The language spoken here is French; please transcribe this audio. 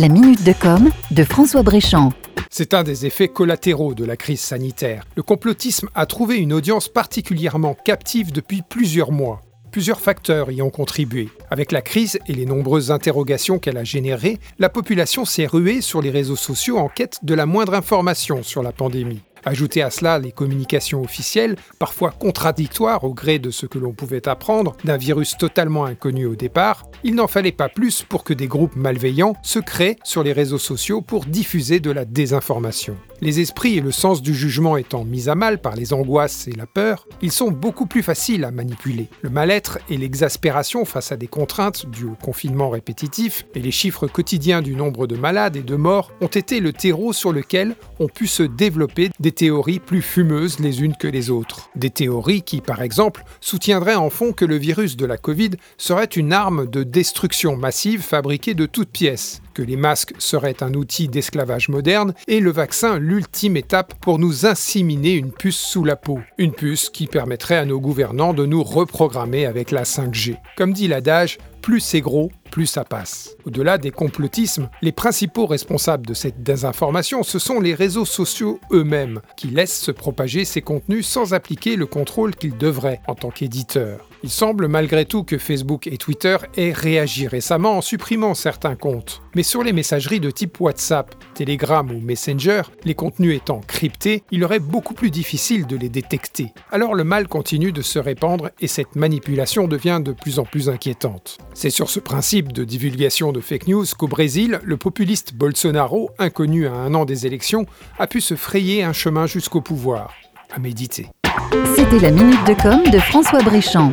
La minute de com de François Bréchamp. C'est un des effets collatéraux de la crise sanitaire. Le complotisme a trouvé une audience particulièrement captive depuis plusieurs mois. Plusieurs facteurs y ont contribué. Avec la crise et les nombreuses interrogations qu'elle a générées, la population s'est ruée sur les réseaux sociaux en quête de la moindre information sur la pandémie. Ajoutez à cela les communications officielles, parfois contradictoires au gré de ce que l'on pouvait apprendre d'un virus totalement inconnu au départ, il n'en fallait pas plus pour que des groupes malveillants se créent sur les réseaux sociaux pour diffuser de la désinformation. Les esprits et le sens du jugement étant mis à mal par les angoisses et la peur, ils sont beaucoup plus faciles à manipuler. Le mal-être et l'exaspération face à des contraintes dues au confinement répétitif et les chiffres quotidiens du nombre de malades et de morts ont été le terreau sur lequel ont pu se développer des théories plus fumeuses les unes que les autres. Des théories qui, par exemple, soutiendraient en fond que le virus de la Covid serait une arme de destruction massive fabriquée de toutes pièces, les masques seraient un outil d'esclavage moderne et le vaccin l'ultime étape pour nous inséminer une puce sous la peau. Une puce qui permettrait à nos gouvernants de nous reprogrammer avec la 5G. Comme dit l'adage, plus c'est gros, plus ça passe. Au-delà des complotismes, les principaux responsables de cette désinformation, ce sont les réseaux sociaux eux-mêmes, qui laissent se propager ces contenus sans appliquer le contrôle qu'ils devraient en tant qu'éditeurs. Il semble malgré tout que Facebook et Twitter aient réagi récemment en supprimant certains comptes. Mais sur les messageries de type WhatsApp, Telegram ou Messenger, les contenus étant cryptés, il aurait beaucoup plus difficile de les détecter. Alors le mal continue de se répandre et cette manipulation devient de plus en plus inquiétante. C'est sur ce principe de divulgation de fake news qu'au Brésil, le populiste Bolsonaro, inconnu à un an des élections, a pu se frayer un chemin jusqu'au pouvoir. À méditer. C'était la minute de com de François Bréchamp.